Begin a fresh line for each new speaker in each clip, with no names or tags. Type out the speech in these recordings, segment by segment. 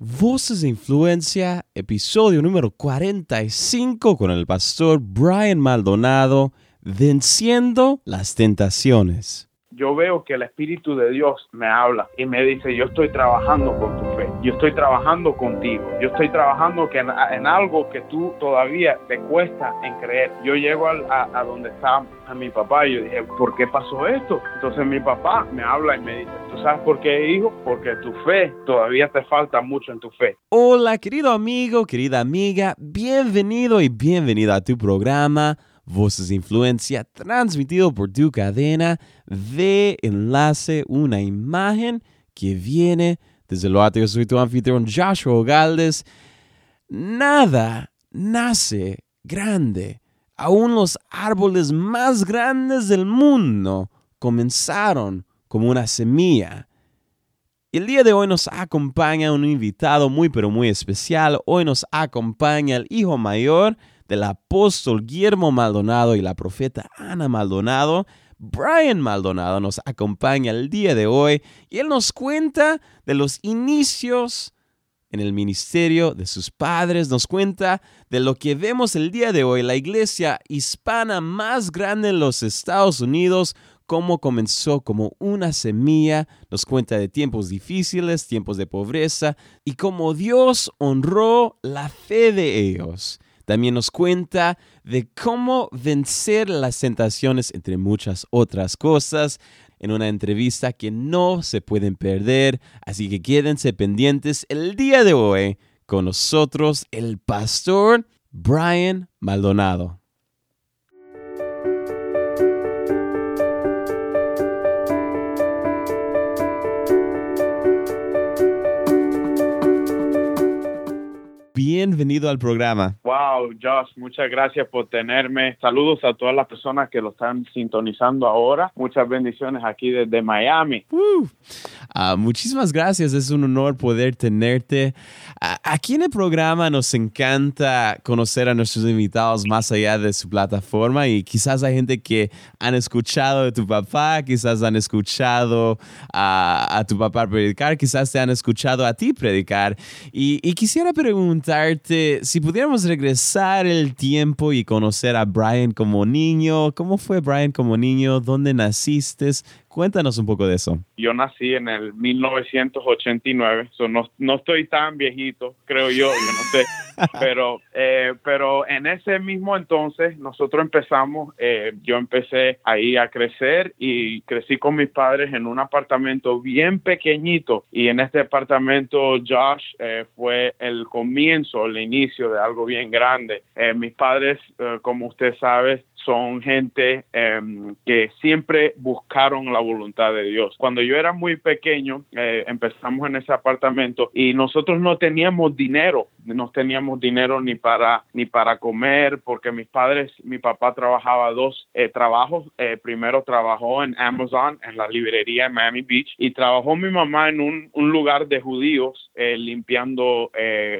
Voces de Influencia, episodio número 45 con el pastor Brian Maldonado, Venciendo las Tentaciones.
Yo veo que el Espíritu de Dios me habla y me dice, yo estoy trabajando con tu yo estoy trabajando contigo, yo estoy trabajando que en, algo que tú todavía te cuesta en creer. Yo llego a, donde está a mi papá y yo dije, ¿por qué pasó esto? Entonces mi papá me habla y me dice, ¿tú sabes por qué, hijo? Porque tu fe todavía te falta mucho en tu fe.
Hola, querido amigo, querida amiga, bienvenido y bienvenida a tu programa Voces Influencia, transmitido por tu cadena de enlace, una imagen que viene desde lo alto. Yo soy tu anfitrión Joshua Galdes. Nada nace grande. Aún los árboles más grandes del mundo comenzaron como una semilla. El día de hoy nos acompaña un invitado muy pero muy especial. Hoy nos acompaña el hijo mayor del apóstol Guillermo Maldonado y la profeta Ana Maldonado, Brian Maldonado nos acompaña el día de hoy y él nos cuenta de los inicios en el ministerio de sus padres, nos cuenta de lo que vemos el día de hoy, la iglesia hispana más grande en los Estados Unidos, cómo comenzó como una semilla, nos cuenta de tiempos difíciles, tiempos de pobreza y cómo Dios honró la fe de ellos. También nos cuenta de cómo vencer las tentaciones, entre muchas otras cosas, en una entrevista que no se pueden perder. Así que quédense pendientes el día de hoy con nosotros, el pastor Brian Maldonado. Bienvenido al programa.
Wow, Josh, muchas gracias por tenerme. Saludos a todas las personas que lo están sintonizando ahora. Muchas bendiciones aquí desde Miami.
Uh, muchísimas gracias, es un honor poder tenerte. aquí en el programa nos encanta conocer a nuestros invitados más allá de su plataforma y quizás hay gente que han escuchado de tu papá, quizás han escuchado a, tu papá predicar, quizás te han escuchado a ti predicar. y quisiera preguntar si pudiéramos regresar el tiempo y conocer a Brian como niño, ¿cómo fue Brian como niño? ¿Dónde naciste? Cuéntanos un poco de eso.
Yo nací en el 1989, no, no estoy tan viejito, creo yo, yo no sé, pero, eh, pero en ese mismo entonces nosotros empezamos, eh, yo empecé ahí a crecer y crecí con mis padres en un apartamento bien pequeñito y en este apartamento Josh eh, fue el comienzo, el inicio de algo bien grande. mis padres, como usted sabe, son gente em, que siempre buscaron la voluntad de Dios. Cuando yo era muy pequeño, eh, empezamos en ese apartamento y nosotros no teníamos dinero, no teníamos dinero ni para ni para comer porque mis padres, mi papá trabajaba dos eh, trabajos. Eh, primero trabajó en Amazon, en la librería en Miami Beach y trabajó mi mamá en un, un lugar de judíos limpiando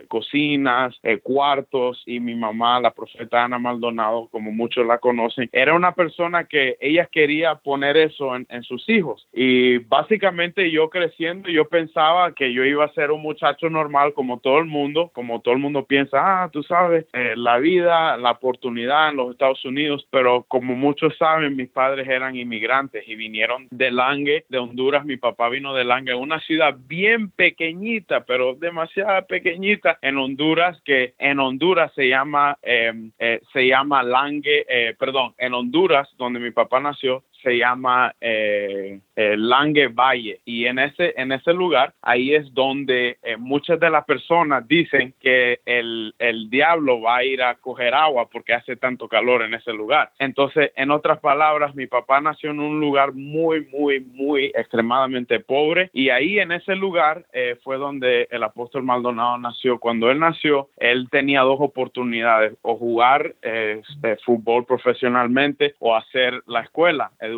cocinas, cuartos y mi mamá, la profeta Ana Maldonado, como muchos la conocen, era una persona que ella quería poner eso en, sus hijos. Y básicamente yo creciendo, yo pensaba que yo iba a ser un muchacho normal como todo el mundo, como todo el mundo piensa, ah, tú sabes, eh, la vida, la oportunidad en los Estados Unidos, pero como muchos saben, mis padres eran inmigrantes y vinieron de Lange, de Honduras, mi papá vino de Lange, una ciudad bien pequeñita, pero demasiado pequeñita en Honduras, que en Honduras se llama, eh, eh, se llama Lange, perdón, en Honduras, donde mi papá nació, se llama eh, eh, Lange Valle. Y en ese en ese lugar ahí es donde eh, muchas de las personas dicen que el, el, diablo va a ir a coger agua porque hace tanto calor en ese lugar. Entonces en otras palabras mi papá nació en un lugar muy muy muy extremadamente pobre. Y ahí en ese lugar fue donde el apóstol Maldonado nació. Cuando él nació él tenía dos oportunidades o jugar fútbol profesionalmente o hacer la escuela educación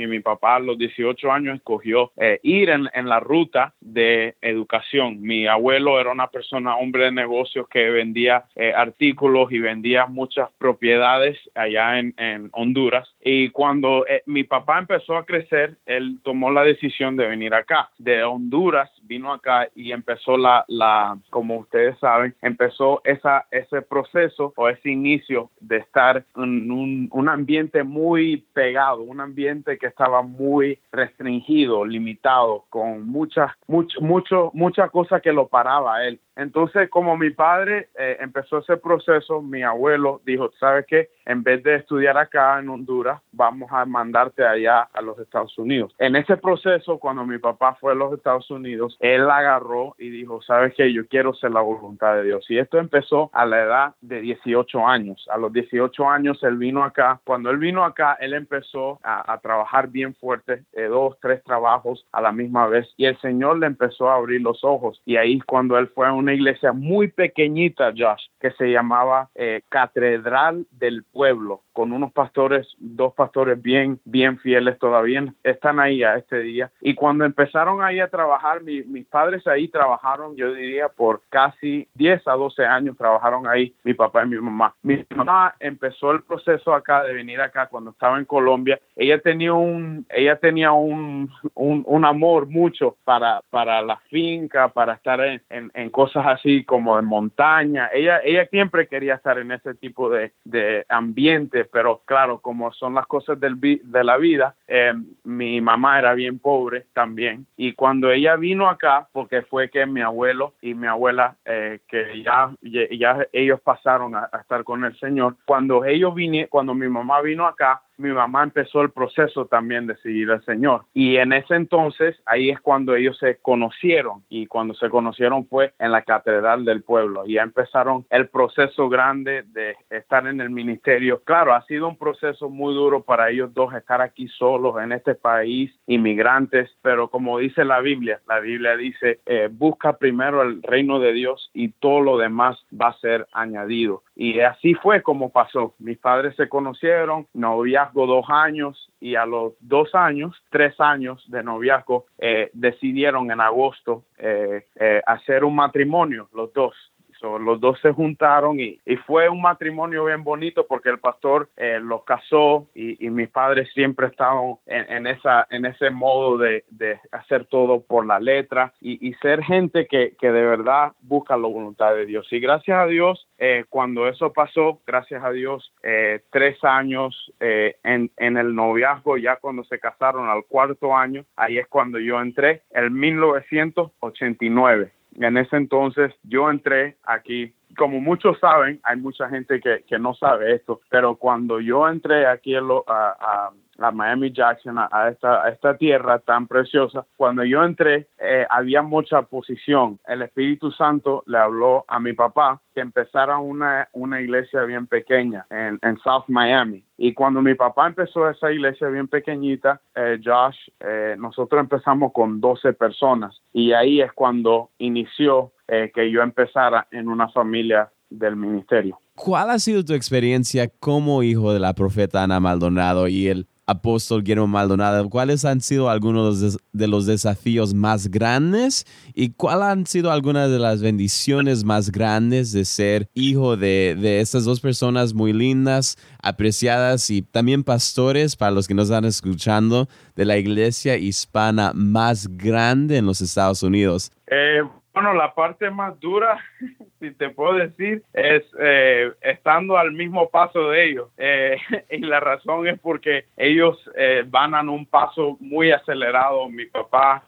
y mi papá a los 18 años escogió eh, ir en, la ruta de educación. Mi abuelo era una persona, hombre de negocios que vendía eh, artículos y vendía muchas propiedades allá en, Honduras. Y cuando eh, mi papá empezó a crecer, él tomó la decisión de venir acá. De Honduras vino acá y empezó la, la como ustedes saben, empezó esa, ese proceso o ese inicio de estar en un, un ambiente muy pegado, un ambiente que estaba muy restringido, limitado, con muchas, mucho, mucho, muchas cosas que lo paraba él. Entonces, como mi padre eh, empezó ese proceso, mi abuelo dijo, ¿sabes qué? En vez de estudiar acá en Honduras, vamos a mandarte allá a los Estados Unidos. En ese proceso, cuando mi papá fue a los Estados Unidos, él agarró y dijo, ¿sabes qué? Yo quiero ser la voluntad de Dios. Y esto empezó a la edad de 18 años. A los 18 años él vino acá. Cuando él vino acá, él empezó a, trabajar bien fuerte, eh, dos, tres trabajos a la misma vez. Y el Señor le empezó a abrir los ojos. Y ahí cuando él fue a una iglesia muy pequeñita, Josh, que se llamaba eh, Catedral del Pueblo, con unos pastores, dos pastores bien, bien fieles todavía, están ahí a este día. Y cuando empezaron ahí a trabajar, mis padres ahí trabajaron, yo diría, por casi 10 a 12 años trabajaron ahí, mi papá y mi mamá. Mi mamá empezó el proceso acá de venir acá cuando estaba en Colombia. Ella tenía un, ella tenía un, un, amor mucho para, para la finca, para estar en, en, cosas así como de montaña. Ella, ella siempre quería estar en ese tipo de, de ambiente, pero claro, como son las cosas del, de la vida, eh, mi mamá era bien pobre también. Y cuando ella vino acá, porque fue que mi abuelo y mi abuela, eh, que ya, ya ellos pasaron a, a, estar con el Señor, cuando ellos vinieron, cuando mi mamá vino acá, mi mamá empezó el proceso también de seguir al Señor. Y en ese entonces, ahí es cuando ellos se conocieron. Y cuando se conocieron fue en la Catedral del Pueblo. Y ya empezaron el proceso grande de estar en el ministerio. Claro, ha sido un proceso muy duro para ellos dos estar aquí solos en este país, inmigrantes. Pero como dice la Biblia, la Biblia dice, eh, busca primero el reino de Dios y todo lo demás va a ser añadido. Y así fue como pasó. Mis padres se conocieron, noviazgo dos años y a los dos años, tres años de noviazgo, eh, decidieron en agosto eh, eh, hacer un matrimonio, los dos los dos se juntaron y, fue un matrimonio bien bonito porque el pastor eh, los casó y, mis padres siempre estaban en, esa, en ese modo de, hacer todo por la letra y, ser gente que, de verdad busca la voluntad de Dios. Y gracias a Dios, eh, cuando eso pasó, gracias a Dios, eh, tres años en, en el noviazgo, ya cuando se casaron al cuarto año, ahí es cuando yo entré, en 1989 en ese entonces yo entré aquí. Como muchos saben, hay mucha gente que, que no sabe esto, pero cuando yo entré aquí a, a, a Miami Jackson, a, esta, esta tierra tan preciosa, cuando yo entré eh, había mucha oposición. El Espíritu Santo le habló a mi papá que empezara una, una iglesia bien pequeña en, en South Miami. Y cuando mi papá empezó esa iglesia bien pequeñita, eh, Josh, eh, nosotros empezamos con 12 personas y ahí es cuando inició que yo empezara en una familia del ministerio.
¿Cuál ha sido tu experiencia como hijo de la profeta Ana Maldonado y el apóstol Guillermo Maldonado, ¿cuáles han sido algunos de los desafíos más grandes y cuáles han sido algunas de las bendiciones más grandes de ser hijo de, de estas dos personas muy lindas, apreciadas y también pastores para los que nos están escuchando de la iglesia hispana más grande en los Estados Unidos?
Eh, bueno, la parte más dura, si te puedo decir, es eh, estando al mismo paso de ellos. Eh, y la razón es porque ellos eh, van a un paso muy acelerado. Mi papá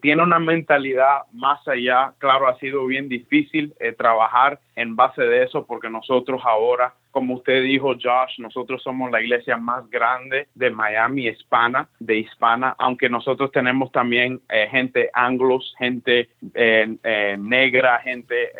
tiene una mentalidad más allá. Claro, ha sido bien difícil trabajar en base de eso porque nosotros ahora como usted dijo, Josh, nosotros somos la iglesia más grande de Miami hispana, de hispana, aunque nosotros tenemos también eh, gente anglos, gente eh, eh, negra, gente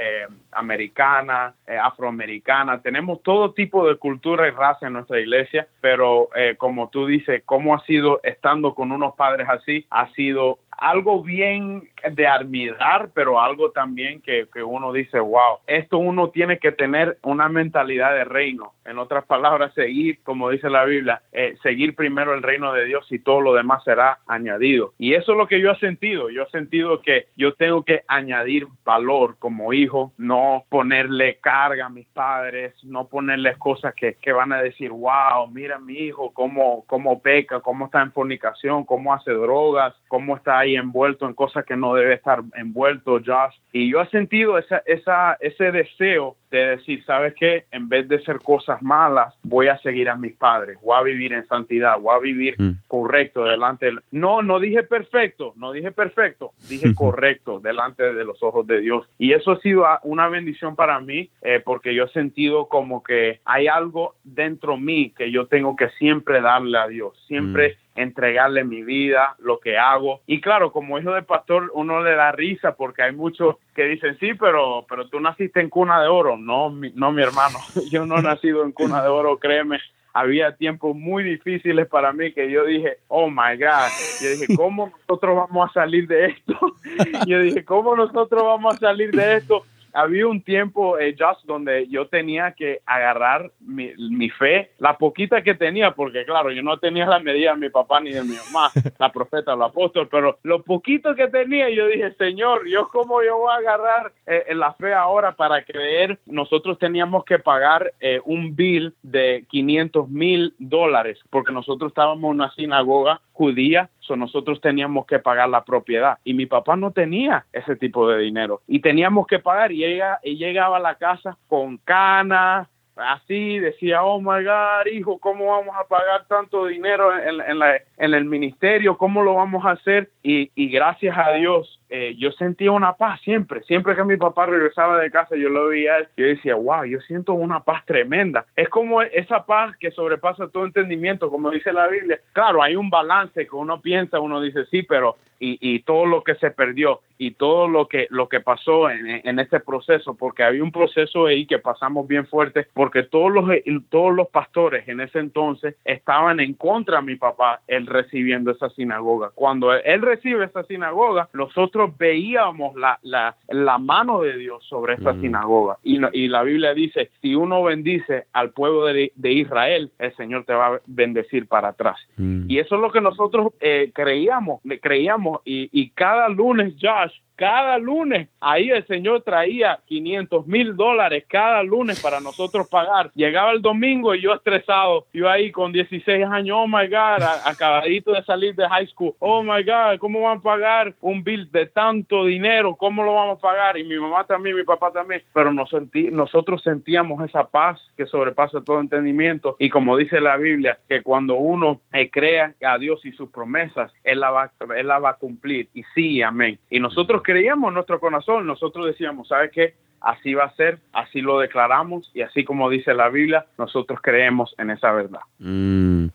americana, afroamericana. Tenemos todo tipo de cultura y raza en nuestra iglesia, pero como tú dices, cómo ha sido estando con unos padres así, ha sido algo bien de admirar, pero algo también que, que uno dice, wow, esto uno tiene que tener una mentalidad de reino. En otras palabras, seguir, como dice la Biblia, eh, seguir primero el reino de Dios y todo lo demás será añadido. Y eso es lo que yo he sentido. Yo he sentido que yo tengo que añadir valor como hijo, no ponerle carga a mis padres, no ponerles cosas que, que van a decir, wow, mira mi hijo, cómo, cómo peca, cómo está en fornicación, cómo hace drogas, cómo está ahí envuelto en cosas que no debe estar envuelto, Josh. Y yo he sentido esa, esa, ese deseo de decir, ¿sabes qué? En vez de ser cosas malas, voy a seguir a mis padres, voy a vivir en santidad, voy a vivir mm. correcto delante. No, no dije perfecto, no dije perfecto, dije correcto delante de los ojos de Dios. Y eso ha sido una bendición para mí eh, porque yo he sentido como que hay algo dentro mí que yo tengo que siempre darle a Dios, siempre mm entregarle mi vida, lo que hago. Y claro, como hijo de pastor, uno le da risa porque hay muchos que dicen, sí, pero, pero tú naciste en cuna de oro. No, mi, no, mi hermano, yo no he nacido en cuna de oro, créeme. Había tiempos muy difíciles para mí que yo dije, oh my God. Yo dije, ¿cómo nosotros vamos a salir de esto? Yo dije, ¿cómo nosotros vamos a salir de esto? Había un tiempo, eh, just donde yo tenía que agarrar mi, mi, fe, la poquita que tenía, porque claro, yo no tenía la medida de mi papá ni de mi mamá, la profeta, el apóstol, pero lo poquito que tenía, yo dije, Señor, yo cómo yo voy a agarrar eh, la fe ahora para creer, nosotros teníamos que pagar eh, un bill de 500 mil dólares, porque nosotros estábamos en una sinagoga judía, so nosotros teníamos que pagar la propiedad y mi papá no tenía ese tipo de dinero y teníamos que pagar y ella y llegaba a la casa con canas así decía, oh my God, hijo, ¿cómo vamos a pagar tanto dinero en, en, en el ministerio? ¿Cómo lo vamos a hacer? Y, y gracias a Dios, eh, yo sentía una paz siempre. Siempre que mi papá regresaba de casa, yo lo veía, yo decía, wow, yo siento una paz tremenda. Es como esa paz que sobrepasa todo entendimiento, como dice la Biblia. Claro, hay un balance que uno piensa, uno dice, sí, pero y, y todo lo que se perdió y todo lo que lo que pasó en, en este proceso, porque había un proceso ahí que pasamos bien fuerte, porque todos los todos los pastores en ese entonces estaban en contra de mi papá, él recibiendo esa sinagoga. Cuando él recibe esa sinagoga, nosotros veíamos la, la, la mano de Dios sobre esa mm. sinagoga. Y, y, la Biblia dice, si uno bendice al pueblo de, de, Israel, el Señor te va a bendecir para atrás. Mm. Y eso es lo que nosotros eh, creíamos, creíamos. Y, y cada lunes, Josh, cada lunes ahí el Señor traía 500 mil dólares cada lunes para nosotros pagar. Llegaba el domingo y yo estresado, yo ahí con 16 años, oh my God, acabadito de salir de high school, oh my God, ¿cómo van a pagar un bill de tanto dinero? ¿Cómo lo vamos a pagar? Y mi mamá también, mi papá también, pero nos sentí, nosotros sentíamos esa paz que sobrepasa todo entendimiento y como dice la Biblia, que cuando uno eh, crea a Dios y sus promesas, Él la, va, él la va a cumplir. Y sí, amén. Y nosotros creíamos en nuestro corazón, nosotros decíamos, ¿sabes qué? Así va a ser, así lo declaramos y así como dice la Biblia, nosotros creemos en esa verdad.
Mm. Uh,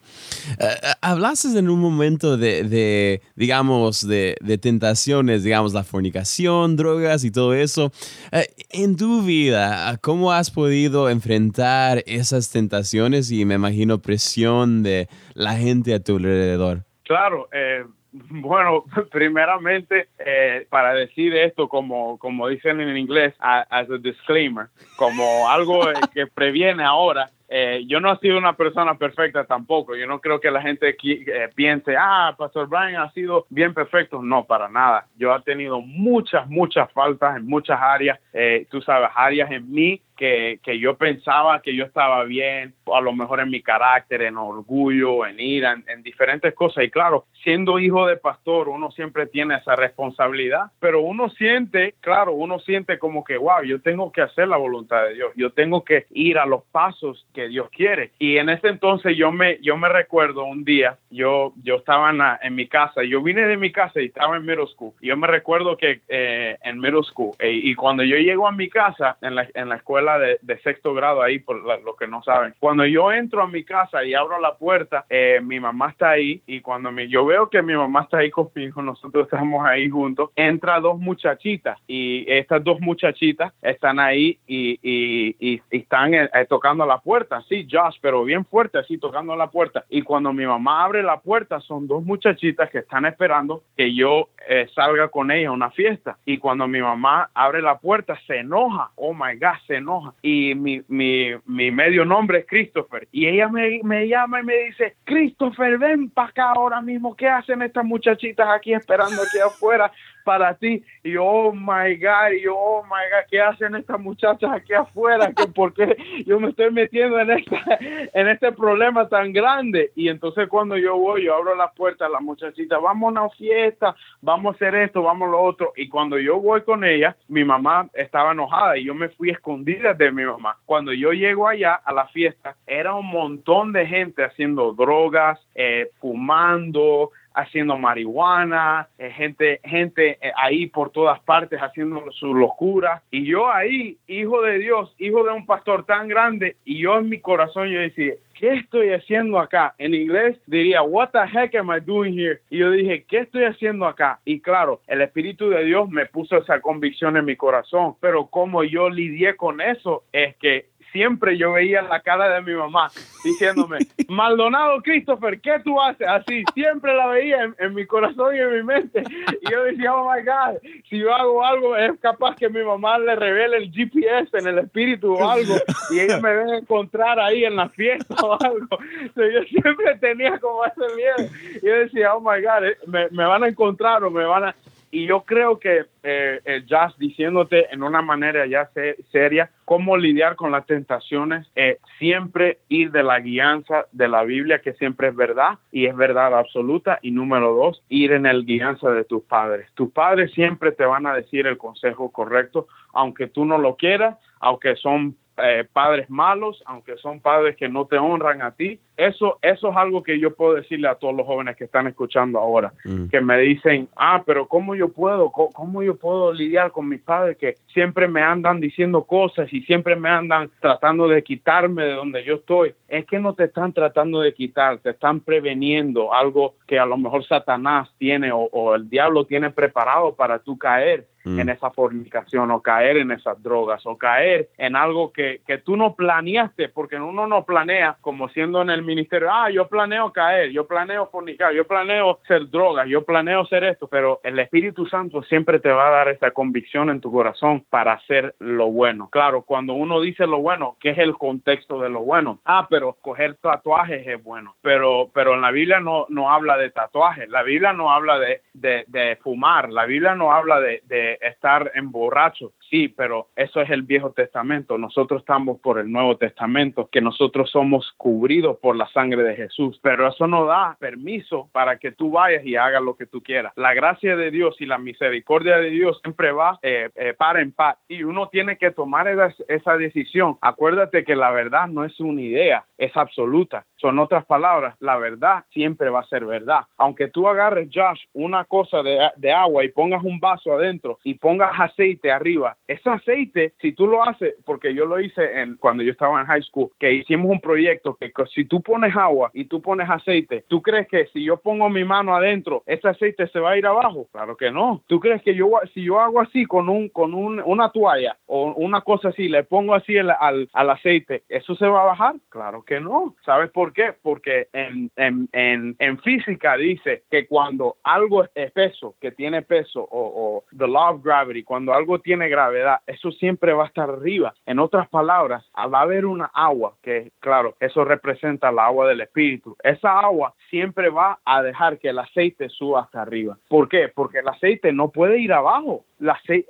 hablaste en un momento de, de digamos, de, de, tentaciones, digamos, la fornicación, drogas y todo eso. Uh, en tu vida, ¿cómo has podido enfrentar esas tentaciones y me imagino presión de la gente a tu alrededor?
Claro, eh, bueno, primeramente, eh, para decir esto, como, como dicen en inglés, as a disclaimer, como algo que previene ahora, eh, yo no he sido una persona perfecta tampoco. Yo no creo que la gente eh, piense, ah, Pastor Brian ha sido bien perfecto. No, para nada. Yo he tenido muchas, muchas faltas en muchas áreas. Eh, tú sabes, áreas en mí que, que, yo pensaba que yo estaba bien, a lo mejor en mi carácter, en orgullo, en ira, en, diferentes cosas. Y claro, siendo hijo de pastor, uno siempre tiene esa responsabilidad, pero uno siente, claro, uno siente como que, wow, yo tengo que hacer la voluntad de Dios, yo tengo que ir a los pasos que Dios quiere. Y en ese entonces yo me, yo me recuerdo un día, yo, yo estaba en, en mi casa, yo vine de mi casa y estaba en middle school. Yo me recuerdo que eh, en middle school, eh, y cuando yo llego a mi casa, en la, en la escuela, escuela de, sexto grado ahí, por lo que no saben. Cuando yo entro a mi casa y abro la puerta, eh, mi mamá está ahí y cuando me, yo veo que mi mamá está ahí conmigo, nosotros estamos ahí juntos, entra dos muchachitas y estas dos muchachitas están ahí y, y, están eh, eh, tocando la puerta, sí, Josh, pero bien fuerte, así tocando la puerta. Y cuando mi mamá abre la puerta, son dos muchachitas que están esperando que yo salga con ella a una fiesta. Y cuando mi mamá abre la puerta, se enoja, oh my God, se enoja. Y mi, mi, mi medio nombre es Christopher. Y ella me, me llama y me dice, Christopher, ven para acá ahora mismo. ¿Qué hacen estas muchachitas aquí esperando aquí afuera? Para ti. Y oh my God, y oh my God, ¿qué hacen estas muchachas aquí afuera? ¿Que ¿Por qué yo me estoy metiendo en, esta, en este problema tan grande? Y entonces cuando yo voy, yo abro la puerta a la muchachita, vamos a una fiesta, vamos a hacer esto, vamos a lo otro. Y cuando yo voy con ella, mi mamá estaba enojada y yo me fui escondida de mi mamá. Cuando yo llego allá a la fiesta, era un montón de gente haciendo drogas, eh, fumando, haciendo marihuana, eh, gente, gente eh, ahí por todas partes haciendo su locura. Y yo ahí, hijo de Dios, hijo de un pastor tan grande, y yo en mi corazón yo decía, ¿qué estoy haciendo acá? En inglés diría, what the heck am I doing here? Y yo dije, ¿qué estoy haciendo acá? Y claro, el Espíritu de Dios me puso esa convicción en mi corazón, pero como yo lidié con eso es que siempre yo veía la cara de mi mamá diciéndome, Maldonado Christopher, ¿qué tú haces? Así, siempre la veía en, mi corazón y en mi mente. Y yo decía, oh my God, si yo hago algo, es capaz que mi mamá le revele el GPS en el espíritu o algo y ella me ve encontrar ahí en la fiesta o algo. yo siempre tenía como ese miedo. Y yo decía, oh my God, eh, me, me van a encontrar o me van a y yo creo que eh, el jazz diciéndote en una manera ya seria cómo lidiar con las tentaciones, eh, siempre ir de la guianza de la Biblia, que siempre es verdad y es verdad absoluta. Y número dos, ir en el guianza de tus padres. Tus padres siempre te van a decir el consejo correcto, aunque tú no lo quieras, aunque son eh, padres malos, aunque son padres que no te honran a ti. Eso, eso es algo que yo puedo decirle a todos los jóvenes que están escuchando ahora, mm. que me dicen, ah, pero ¿cómo yo puedo, cómo, yo puedo lidiar con mis padres que siempre me andan diciendo cosas y siempre me andan tratando de quitarme de donde yo estoy? Es que no te están tratando de quitar, te están preveniendo algo que a lo mejor Satanás tiene o, o el diablo tiene preparado para tú caer Mm. en esa fornicación o caer en esas drogas o caer en algo que, que tú no planeaste, porque uno no planea como siendo en el ministerio, ah, yo planeo caer, yo planeo fornicar, yo planeo ser drogas, yo planeo ser esto, pero el Espíritu Santo siempre te va a dar esa convicción en tu corazón para hacer lo bueno. Claro, cuando uno dice lo bueno, ¿qué es el contexto de lo bueno? Ah, pero coger tatuajes es bueno, pero, pero en la Biblia no, no habla de tatuajes, la Biblia no habla de, de, de fumar, la Biblia no habla de, de estar en borracho, sí, pero eso es el Viejo Testamento. Nosotros estamos por el Nuevo Testamento, que nosotros somos cubridos por la sangre de Jesús, pero eso no da permiso para que tú vayas y hagas lo que tú quieras. La gracia de Dios y la misericordia de Dios siempre va eh, eh, para en paz y uno tiene que tomar esa, esa decisión. Acuérdate que la verdad no es una idea, es absoluta. Son otras palabras, la verdad siempre va a ser verdad. Aunque tú agarres, Josh, una cosa de, de agua y pongas un vaso adentro y pongas aceite arriba, ese aceite, si tú lo haces, porque yo lo hice en, cuando yo estaba en high school, que hicimos un proyecto que si tú pones agua y tú pones aceite, ¿tú crees que si yo pongo mi mano adentro, ese aceite se va a ir abajo? Claro que no. ¿Tú crees que yo, si yo hago así con un, con un, una toalla o una cosa así, le pongo así al, al aceite, ¿eso se va a bajar? Claro que no. ¿Sabes por qué? Porque en, en, en, en, física dice que cuando algo es peso, que tiene peso, o, o, the law of gravity, cuando algo tiene gravedad, eso siempre va a estar arriba. En otras palabras, va a haber una agua, que claro, eso representa la agua del espíritu. Esa agua siempre va a dejar que el aceite suba hasta arriba. ¿Por qué? Porque el aceite no puede ir abajo. El aceite,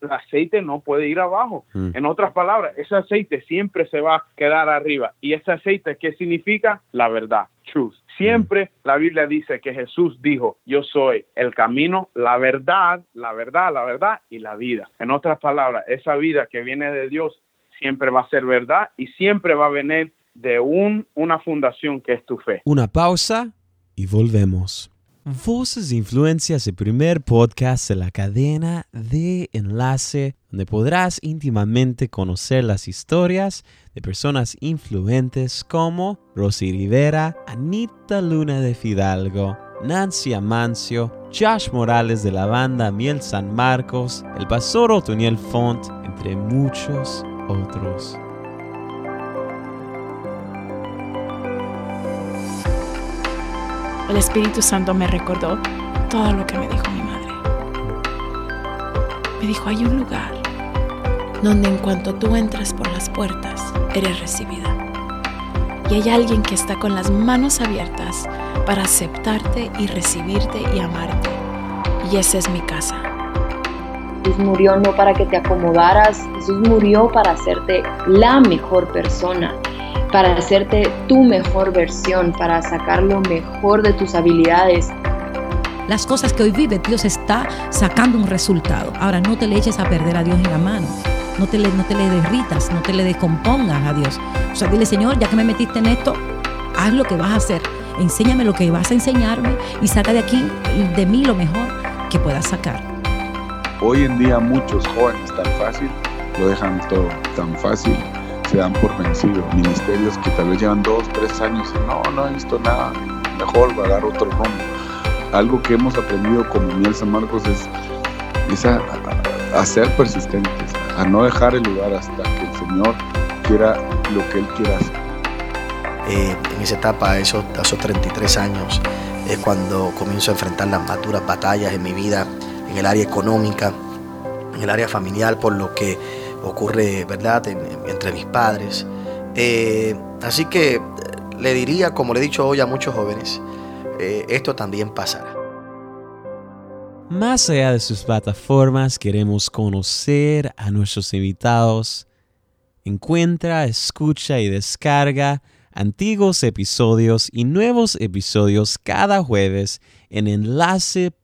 el aceite no puede ir abajo. Mm. En otras palabras, ese aceite siempre se va a quedar arriba. ¿Y ese aceite qué significa? significa la verdad, truth. Siempre la Biblia dice que Jesús dijo, yo soy el camino, la verdad, la verdad, la verdad y la vida. En otras palabras, esa vida que viene de Dios siempre va a ser verdad y siempre va a venir de un, una fundación que es tu fe.
Una pausa y volvemos. Voces de Influencia es el primer podcast de la cadena de enlace donde podrás íntimamente conocer las historias de personas influentes como Rosy Rivera, Anita Luna de Fidalgo, Nancy Amancio, Josh Morales de la banda Miel San Marcos, el pastor Otoniel Font, entre muchos otros.
El Espíritu Santo me recordó todo lo que me dijo mi madre. Me dijo, hay un lugar donde en cuanto tú entras por las puertas, eres recibida. Y hay alguien que está con las manos abiertas para aceptarte y recibirte y amarte. Y esa es mi casa.
Jesús murió no para que te acomodaras, Jesús murió para hacerte la mejor persona para hacerte tu mejor versión, para sacar lo mejor de tus habilidades.
Las cosas que hoy vive, Dios está sacando un resultado. Ahora no te le eches a perder a Dios en la mano. No te le, no te le derritas, no te le descompongas a Dios. O sea, dile, Señor, ya que me metiste en esto, haz lo que vas a hacer. Enséñame lo que vas a enseñarme y saca de aquí, de mí, lo mejor que puedas sacar.
Hoy en día muchos jóvenes tan fácil lo dejan todo tan fácil se dan por vencidos. Ministerios que tal vez llevan dos, tres años y no, no he visto nada, mejor dar otro rumbo. Algo que hemos aprendido como Miel San Marcos es, a, ser persistentes, a no dejar el lugar hasta que el Señor quiera lo que Él quiera hacer.
Eh, en esa etapa, esos, esos 33 años, es cuando comienzo a enfrentar las más duras batallas en mi vida, en el área económica, en el área familiar, por lo que ocurre, ¿verdad?, entre mis padres. Eh, así que eh, le diría, como le he dicho hoy a muchos jóvenes, eh, esto también pasará.
Más allá de sus plataformas, queremos conocer a nuestros invitados. Encuentra, escucha y descarga antiguos episodios y nuevos episodios cada jueves en enlace.org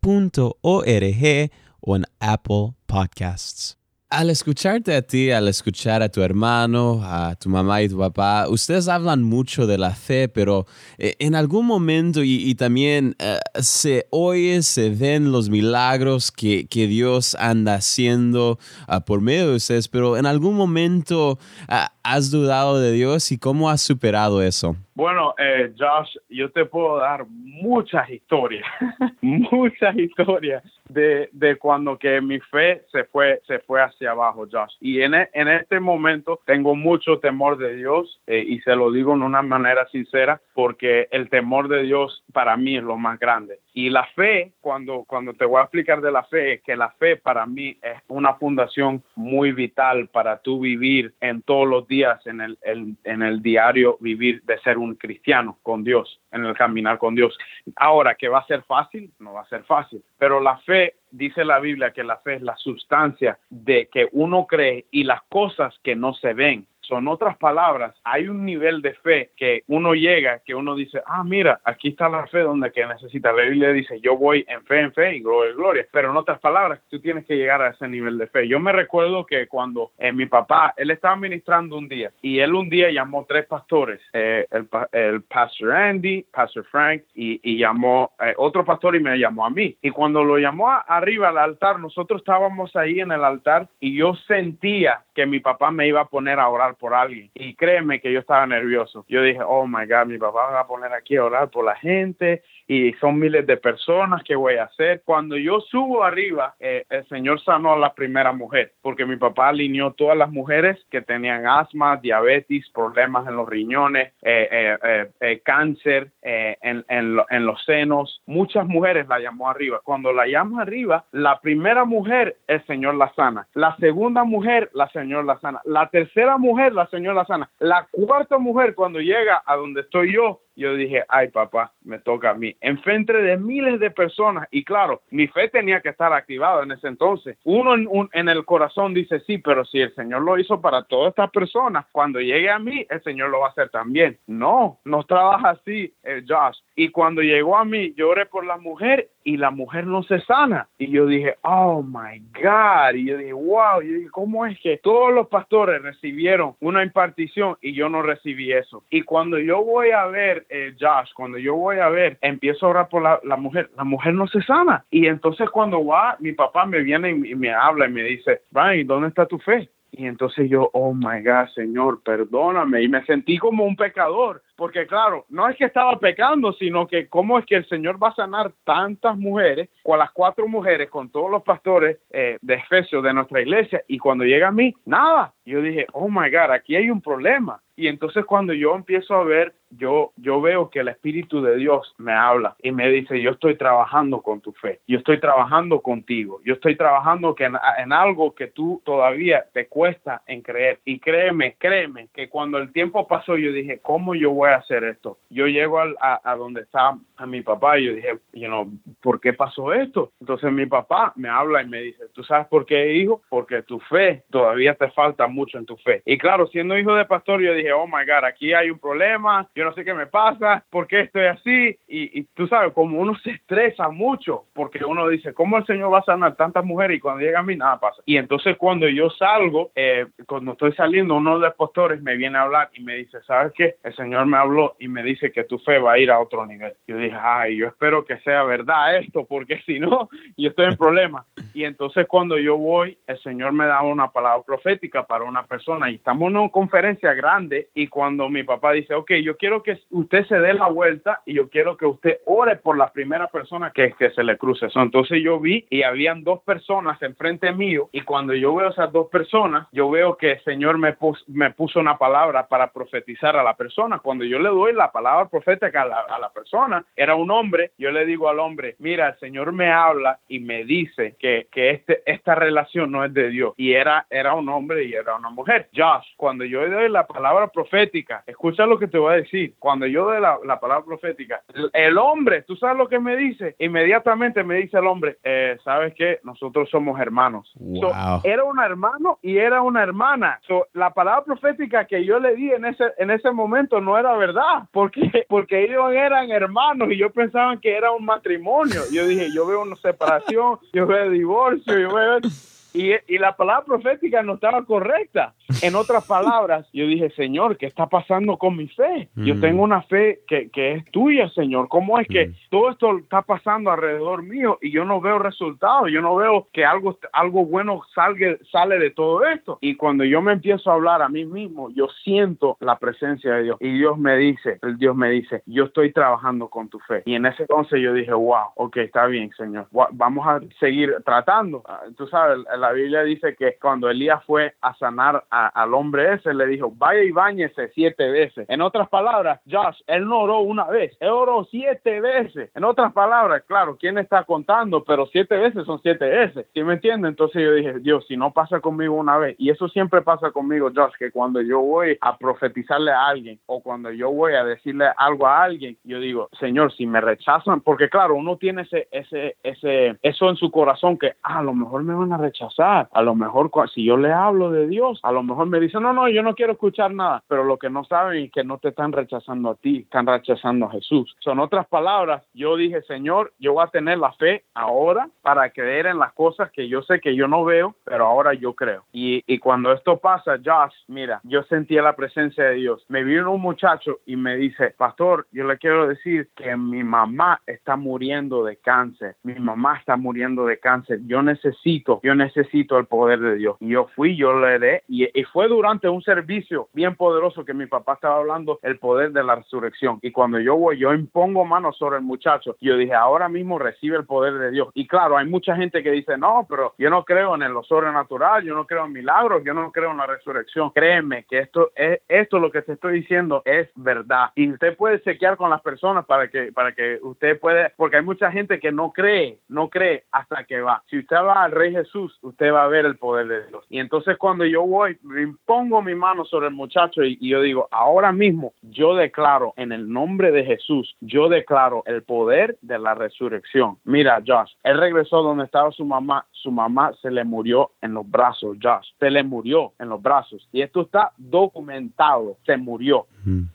o en Apple Podcasts. Al escucharte a ti, al escuchar a tu hermano, a tu mamá y tu papá, ustedes hablan mucho de la fe, pero eh, en algún momento y, también eh, se oye, se ven los milagros que, Dios anda haciendo ah, por medio de ustedes, pero en algún momento ah, has dudado de Dios y cómo has superado eso.
Bueno, eh, Josh, yo te puedo dar muchas historias, muchas historias de, de, cuando que mi fe se fue, se fue hacia abajo, Josh. Y en, e, en este momento tengo mucho temor de Dios eh, y se lo digo en una manera sincera porque el temor de Dios para mí es lo más grande. Y la fe, cuando, cuando te voy a explicar de la fe, que la fe para mí es una fundación muy vital para tú vivir en todos los días, en el, en el diario vivir de ser un cristiano con Dios, en el caminar con Dios. Ahora, que va a ser fácil, no va a ser fácil, pero la fe, dice la Biblia que la fe es la sustancia de que uno cree y las cosas que no se ven. Son otras palabras, hay un nivel de fe que uno llega, que uno dice, ah, mira, aquí está la fe donde que necesita. La Biblia dice, yo voy en fe, en fe y gloria, gloria. Pero en otras palabras, tú tienes que llegar a ese nivel de fe. Yo me recuerdo que cuando eh, mi papá, él estaba ministrando un día y él un día llamó tres pastores, eh, el, el, pastor Andy, pastor Frank y, llamó eh, otro pastor y me llamó a mí. Y cuando lo llamó arriba al altar, nosotros estábamos ahí en el altar y yo sentía que mi papá me iba a poner a orar por alguien. Y créeme que yo estaba nervioso. Yo dije, oh my God, mi papá me va a poner aquí a orar por la gente y son miles de personas, ¿qué voy a hacer? Cuando yo subo arriba, eh, el Señor sanó a la primera mujer, porque mi papá alineó todas las mujeres que tenían asma, diabetes, problemas en los riñones, eh, eh, cáncer en, en, los senos. Muchas mujeres la llamó arriba. Cuando la llama arriba, la primera mujer, el Señor la sana. La segunda mujer, la Señor la sana. La tercera mujer, la Señor la sana. La cuarta mujer, cuando llega a donde estoy yo, yo dije, ay papá, me toca a mí. Enfrente de miles de personas, y claro, mi fe tenía que estar activada en ese entonces. Uno en, el corazón dice, sí, pero si el Señor lo hizo para todas estas personas, cuando llegue a mí, el Señor lo va a hacer también. No, no trabaja así, eh, Josh. Y cuando llegó a mí, yo oré por la mujer y la mujer no se sana. Y yo dije, oh my God. Y yo dije, wow. Y yo dije, ¿cómo es que todos los pastores recibieron una impartición y yo no recibí eso? Y cuando yo voy a ver, eh, Josh, cuando yo voy a ver, empiezo a orar por la, mujer, la mujer no se sana. Y entonces cuando va, mi papá me viene y, y me habla y me dice, Brian, ¿dónde está tu fe? Y entonces yo, oh my God, Señor, perdóname. Y me sentí como un pecador, porque claro, no es que estaba pecando, sino que cómo es que el Señor va a sanar tantas mujeres, con las cuatro mujeres, con todos los pastores eh, de Efesios de nuestra iglesia, y cuando llega a mí, nada. Yo dije, oh my God, aquí hay un problema. Y entonces cuando yo empiezo a ver, yo, yo veo que el Espíritu de Dios me habla y me dice, yo estoy trabajando con tu fe, yo estoy trabajando contigo, yo estoy trabajando que en, en algo que tú todavía te cuesta en creer. Y créeme, créeme, que cuando el tiempo pasó, yo dije, ¿cómo yo voy a hacer esto? Yo llego al, a, a, donde está a mi papá y yo dije, you know, ¿por qué pasó esto? Entonces mi papá me habla y me dice, ¿tú sabes por qué, hijo? Porque tu fe, todavía te falta mucho en tu fe. Y claro, siendo hijo de pastor, yo dije, oh my God, aquí hay un problema, yo no sé qué me pasa, por qué estoy así. Y, y, tú sabes, como uno se estresa mucho, porque uno dice, ¿cómo el Señor va a sanar tantas mujeres? Y cuando llega a mí, nada pasa. Y entonces cuando yo salgo, eh, cuando estoy saliendo, uno de los pastores me viene a hablar y me dice, ¿sabes qué? El Señor me habló y me dice que tu fe va a ir a otro nivel. Yo dije, ay, yo espero que sea verdad esto, porque si no, yo estoy en problemas. Y entonces cuando yo voy, el Señor me da una palabra profética para una persona y estamos en una conferencia grande y cuando mi papá dice, ok, yo quiero que usted se dé la vuelta y yo quiero que usted ore por la primera persona que, que se le cruce. So, entonces yo vi y habían dos personas enfrente mío y cuando yo veo esas dos personas, yo veo que el Señor me, pus, me puso una palabra para profetizar a la persona. Cuando yo le doy la palabra profética a la, a la persona, era un hombre, yo le digo al hombre, mira, el Señor me habla y me dice que, que este, esta relación no es de Dios. Y era, era un hombre y era una mujer. Josh, cuando yo doy la palabra profética, escucha lo que te voy a decir. Cuando yo doy la, la palabra profética, el, el, hombre, tú sabes lo que me dice, inmediatamente me dice el hombre, eh, ¿sabes qué? Nosotros somos hermanos.
Wow.
So, era un hermano y era una hermana. So, la palabra profética que yo le di en ese, en ese momento no era verdad, porque, porque ellos eran hermanos y yo pensaba que era un matrimonio. Yo dije, yo veo una separación, yo veo divorcio, yo veo... Y, y, la palabra profética no estaba correcta. En otras palabras, yo dije, Señor, ¿qué está pasando con mi fe? Mm. Yo tengo una fe que, que, es tuya, Señor. ¿Cómo es que mm. todo esto está pasando alrededor mío y yo no veo resultados? Yo no veo que algo, algo bueno salga, sale de todo esto. Y cuando yo me empiezo a hablar a mí mismo, yo siento la presencia de Dios. Y Dios me dice, el Dios me dice, yo estoy trabajando con tu fe. Y en ese entonces yo dije, wow, ok, está bien, Señor. Vamos a seguir tratando. Tú sabes, la Biblia dice que cuando Elías fue a sanar al hombre ese, le dijo, vaya y bañese siete veces. En otras palabras, Josh, él no oró una vez, él oró siete veces. En otras palabras, claro, ¿quién está contando? Pero siete veces son siete veces. ¿Sí me entiende? Entonces yo dije, Dios, si no pasa conmigo una vez, y eso siempre pasa conmigo, Josh, que cuando yo voy a profetizarle a alguien o cuando yo voy a decirle algo a alguien, yo digo, Señor, si me rechazan, porque claro, uno tiene ese, ese, ese, eso en su corazón que ah, a lo mejor me van a rechazar a lo mejor si yo le hablo de Dios, a lo mejor me dicen, no, no, yo no quiero escuchar nada. Pero lo que no saben es que no te están rechazando a ti, están rechazando a Jesús. Son otras palabras, yo dije, Señor, yo voy a tener la fe ahora para creer en las cosas que yo sé que yo no veo, pero ahora yo creo. Y, y cuando esto pasa, Josh, mira, yo sentía la presencia de Dios. Me vino un muchacho y me dice, pastor, yo le quiero decir que mi mamá está muriendo de cáncer. Mi mamá está muriendo de cáncer. Yo necesito, yo necesito necesito el poder de Dios. Y yo fui, yo le di, y, y, fue durante un servicio bien poderoso que mi papá estaba hablando el poder de la resurrección. Y cuando yo voy, yo impongo manos sobre el muchacho. Yo dije, ahora mismo recibe el poder de Dios. Y claro, hay mucha gente que dice, no, pero yo no creo en lo sobrenatural, yo no creo en milagros, yo no creo en la resurrección. Créeme que esto es, esto lo que te estoy diciendo es verdad. Y usted puede chequear con las personas para que, para que usted pueda, porque hay mucha gente que no cree, no cree hasta que va. Si usted va al Rey Jesús, usted va a ver el poder de Dios. Y entonces cuando yo voy, impongo mi mano sobre el muchacho y, y, yo digo, ahora mismo yo declaro en el nombre de Jesús, yo declaro el poder de la resurrección. Mira, Josh, él regresó donde estaba su mamá, su mamá se le murió en los brazos, Josh, se le murió en los brazos. Y esto está documentado, se murió.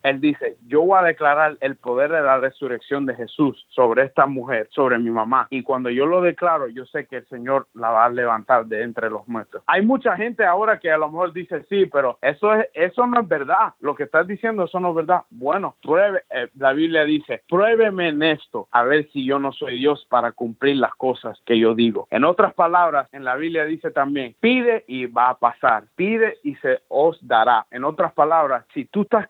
Él dice, yo voy a declarar el poder de la resurrección de Jesús sobre esta mujer, sobre mi mamá. Y cuando yo lo declaro, yo sé que el Señor la va a levantar de entre los muertos. Hay mucha gente ahora que a lo mejor dice, sí, pero eso, es, eso no es verdad. Lo que estás diciendo, eso no es verdad. Bueno, pruebe, eh, la Biblia dice, pruébeme en esto, a ver si yo no soy Dios para cumplir las cosas que yo digo. En otras palabras, en la Biblia dice también, pide y va a pasar, pide y se os dará. En otras palabras, si tú estás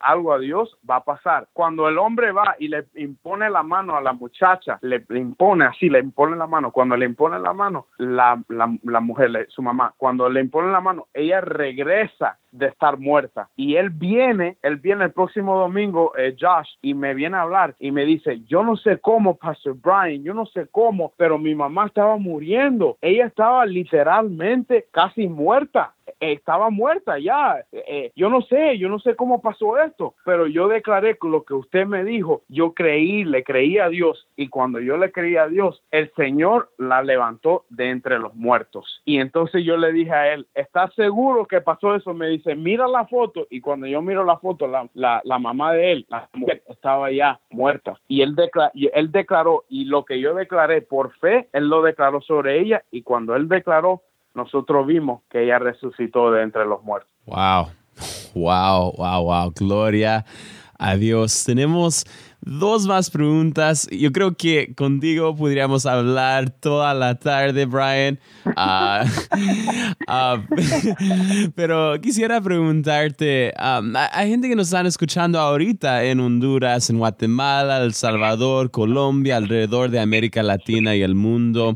algo a Dios, va a pasar. Cuando el hombre va y le impone la mano a la muchacha, le, impone así, le impone la mano. Cuando le impone la mano, la, la, mujer, su mamá, cuando le impone la mano, ella regresa de estar muerta. Y él viene, él viene el próximo domingo, eh, Josh, y me viene a hablar y me dice, yo no sé cómo, Pastor Brian, yo no sé cómo, pero mi mamá estaba muriendo. Ella estaba literalmente casi muerta estaba muerta ya. Eh, eh, yo no sé, yo no sé cómo pasó esto, pero yo declaré lo que usted me dijo. Yo creí, le creí a Dios y cuando yo le creí a Dios, el Señor la levantó de entre los muertos. Y entonces yo le dije a él, ¿estás seguro que pasó eso? Me dice, mira la foto. Y cuando yo miro la foto, la, la, mamá de él, la estaba ya muerta. Y él, y él declaró, y lo que yo declaré por fe, él lo declaró sobre ella. Y cuando él declaró, nosotros vimos que ella resucitó de entre los muertos.
Wow, wow, wow, wow, gloria a Dios. Tenemos dos más preguntas. Yo creo que contigo podríamos hablar toda la tarde, Brian. Ah, ah, pero quisiera preguntarte, hay gente que nos están escuchando ahorita en Honduras, en Guatemala, El Salvador, Colombia, alrededor de América Latina y el mundo.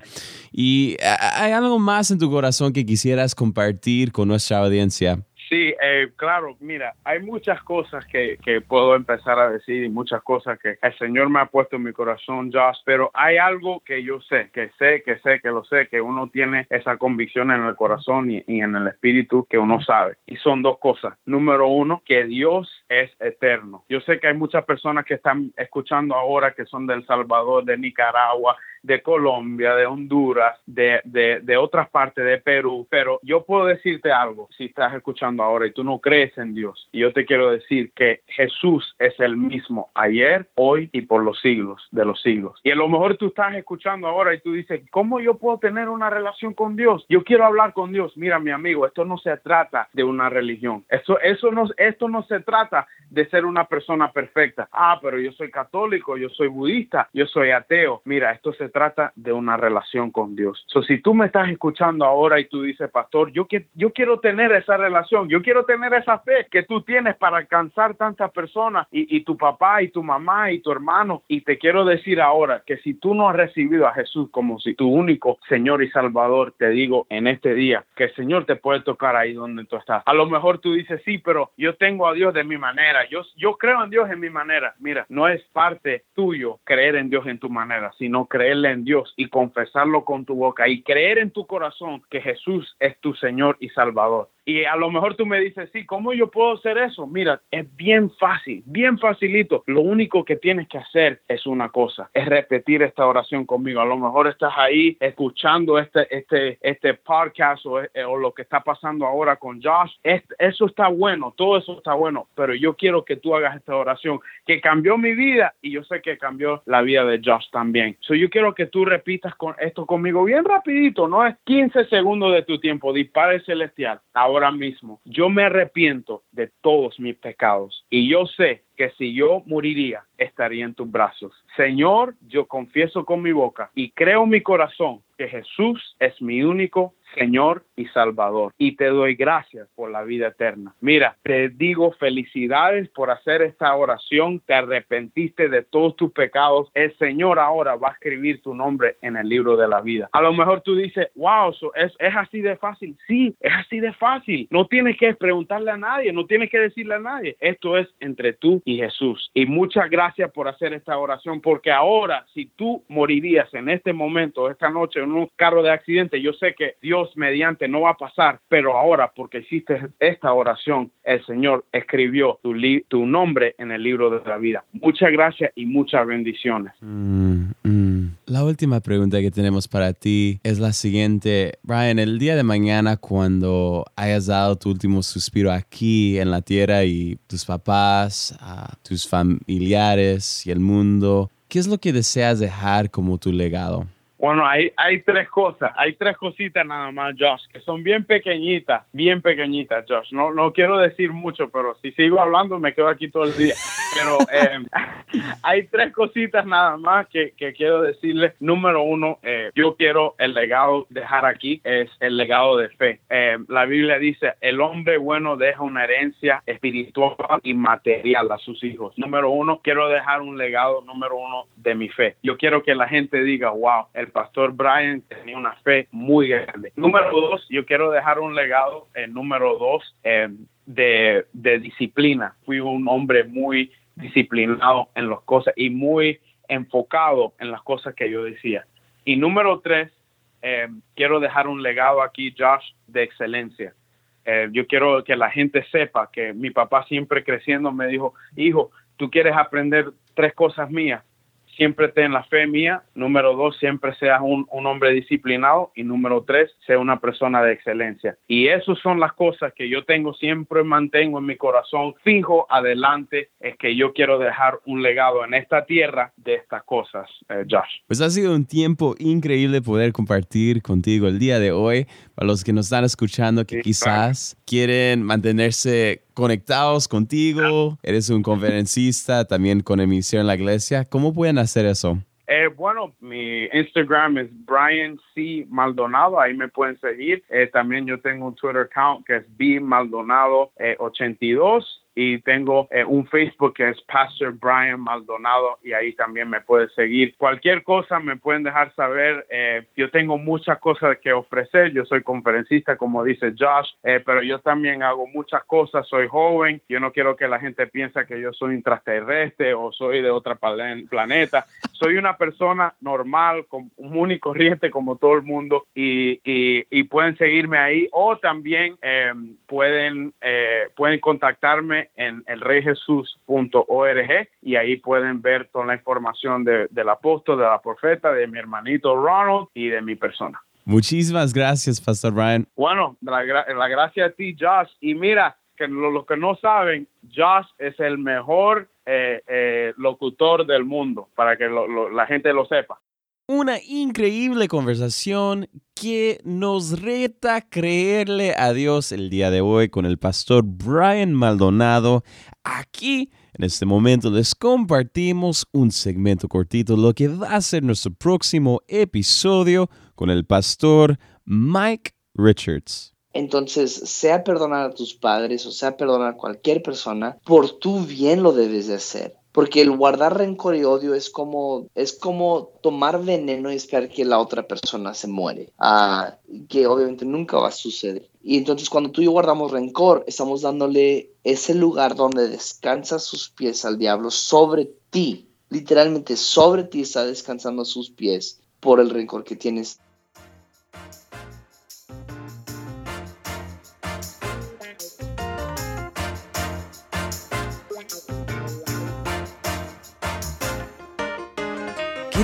¿Y hay algo más en tu corazón que quisieras compartir con nuestra audiencia?
Sí, eh, claro, mira, hay muchas cosas que, que, puedo empezar a decir y muchas cosas que el Señor me ha puesto en mi corazón, Josh, pero hay algo que yo sé, que sé, que sé, que lo sé, que uno tiene esa convicción en el corazón y, y en el espíritu que uno sabe. Y son dos cosas. Número uno, que Dios es eterno. Yo sé que hay muchas personas que están escuchando ahora que son del Salvador, de Nicaragua, de Colombia, de Honduras, de, de, de, otras partes de Perú, pero yo puedo decirte algo, si estás escuchando ahora y tú no crees en Dios, y yo te quiero decir que Jesús es el mismo ayer, hoy y por los siglos de los siglos. Y a lo mejor tú estás escuchando ahora y tú dices, ¿cómo yo puedo tener una relación con Dios? Yo quiero hablar con Dios. Mira, mi amigo, esto no se trata de una religión. Eso, eso no, esto no se trata de ser una persona perfecta. Ah, pero yo soy católico, yo soy budista, yo soy ateo. Mira, esto se trata de una relación con Dios. So, si tú me estás escuchando ahora y tú dices, pastor, yo, que, yo quiero tener esa relación, yo quiero tener esa fe que tú tienes para alcanzar tantas personas y, y tu papá y tu mamá y tu hermano. Y te quiero decir ahora que si tú no has recibido a Jesús como si tu único Señor y Salvador, te digo en este día que el Señor te puede tocar ahí donde tú estás. A lo mejor tú dices, sí, pero yo tengo a Dios de mi manera, yo, yo creo en Dios en mi manera. Mira, no es parte tuyo creer en Dios en tu manera, sino en Dios y confesarlo con tu boca y creer en tu corazón que Jesús es tu Señor y Salvador. Y a lo mejor tú me dices, sí, ¿cómo yo puedo hacer eso? Mira, es bien fácil, bien facilito. Lo único que tienes que hacer es una cosa, es repetir esta oración conmigo. A lo mejor estás ahí escuchando este, este, este podcast o, eh, o lo que está pasando ahora con Josh. eso está bueno, todo eso está bueno, pero yo quiero que tú hagas esta oración que cambió mi vida y yo sé que cambió la vida de Josh también. So, yo quiero que tú repitas con esto conmigo bien rapidito, no es 15 segundos de tu tiempo, dispare celestial. Ahora mismo, yo me arrepiento de todos mis pecados y yo sé que si yo moriría, estaría en tus brazos. Señor, yo confieso con mi boca y creo en mi corazón que Jesús es mi único Señor y Salvador. Y te doy gracias por la vida eterna. Mira, te digo felicidades por hacer esta oración. Te arrepentiste de todos tus pecados. El Señor ahora va a escribir tu nombre en el libro de la vida. A lo mejor tú dices, wow, es, es así de fácil. Sí, es así de fácil. No tienes que preguntarle a nadie, no tienes que decirle a nadie. Esto es entre tú y Jesús. Y muchas gracias por hacer esta oración, porque ahora, si tú morirías en este momento, esta noche, en un carro de accidente, yo sé que Dios mediante no va a pasar, pero ahora porque hiciste esta oración, el Señor escribió tu, tu nombre en el libro de la vida. Muchas gracias y muchas bendiciones. Mm,
mm. La última pregunta que tenemos para ti es la siguiente. Brian, el día de mañana cuando hayas dado tu último suspiro aquí en la tierra y tus papás, a tus familiares y el mundo, ¿qué es lo que deseas dejar como tu legado?
Bueno, hay, hay tres cosas, hay tres cositas nada más, Josh, que son bien pequeñitas, bien pequeñitas, Josh. No, no quiero decir mucho, pero si sigo hablando me quedo aquí todo el día. Pero eh, hay tres cositas nada más que, que quiero decirles. Número uno, eh, yo quiero el legado dejar aquí, es el legado de fe. Eh, la Biblia dice, el hombre bueno deja una herencia espiritual y material a sus hijos. Número uno, quiero dejar un legado, número uno, de mi fe. Yo quiero que la gente diga, wow, el pastor Brian tenía una fe muy grande. Número dos, yo quiero dejar un legado, el número dos, eh, de, disciplina. Fui un hombre muy disciplinado en las cosas y muy enfocado en las cosas que yo decía. Y número tres, eh, quiero dejar un legado aquí, Josh, de excelencia. Eh, yo quiero que la gente sepa que mi papá siempre creciendo me dijo, hijo, tú quieres aprender tres cosas mías siempre ten la fe mía. Número dos, siempre seas un, un, hombre disciplinado. Y número tres, sea una persona de excelencia. Y esas son las cosas que yo tengo, siempre mantengo en mi corazón fijo adelante. Es que yo quiero dejar un legado en esta tierra de estas cosas, eh, Josh.
Pues ha sido un tiempo increíble poder compartir contigo el día de hoy. Para los que nos están escuchando, que sí, quizás claro. quieren mantenerse conectados contigo, eres un conferencista también con emisión en la iglesia, ¿cómo pueden hacer eso?
Eh, bueno, mi Instagram es Brian C. Maldonado, ahí me pueden seguir. Eh, también yo tengo un Twitter account que es B Maldonado eh, 82 y tengo eh, un Facebook que es Pastor Brian Maldonado y ahí también me puedes seguir. Cualquier cosa me pueden dejar saber. Eh, yo tengo muchas cosas que ofrecer. Yo soy conferencista, como dice Josh, eh, pero yo también hago muchas cosas. Soy joven. Yo no quiero que la gente piense que yo soy intraterrestre o soy de otro planeta. Soy una persona normal, común y corriente como todo el mundo y, y, y pueden seguirme ahí o también pueden, pueden contactarme en elreyjesus.org y ahí pueden ver toda la información de, del apóstol, de la profeta, de mi hermanito Ronald y de mi persona.
Muchísimas gracias, Pastor Brian.
Bueno, la, la gracia a ti, Josh. Y mira, que los lo que no saben, Josh es el mejor eh, eh, locutor del mundo, para que lo, lo, la gente lo sepa
una increíble conversación que nos reta creerle a Dios el día de hoy con el pastor Brian Maldonado. Aquí, en este momento, les compartimos un segmento cortito, lo que va a ser nuestro próximo episodio con el pastor Mike Richards.
Entonces, sea perdonar a tus padres o sea perdonar a cualquier persona, por tu bien lo debes de hacer. Porque el guardar rencor y odio es como, es como tomar veneno y esperar que la otra persona se muere. Ah, que obviamente nunca va a suceder. Y entonces cuando tú y yo guardamos rencor, estamos dándole ese lugar donde descansa sus pies al diablo sobre ti. Literalmente sobre ti está descansando sus pies por el rencor que tienes.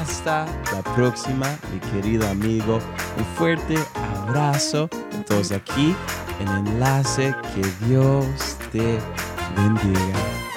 Hasta la próxima, mi querido amigo. Un fuerte abrazo. Todos aquí en Enlace. Que Dios te bendiga.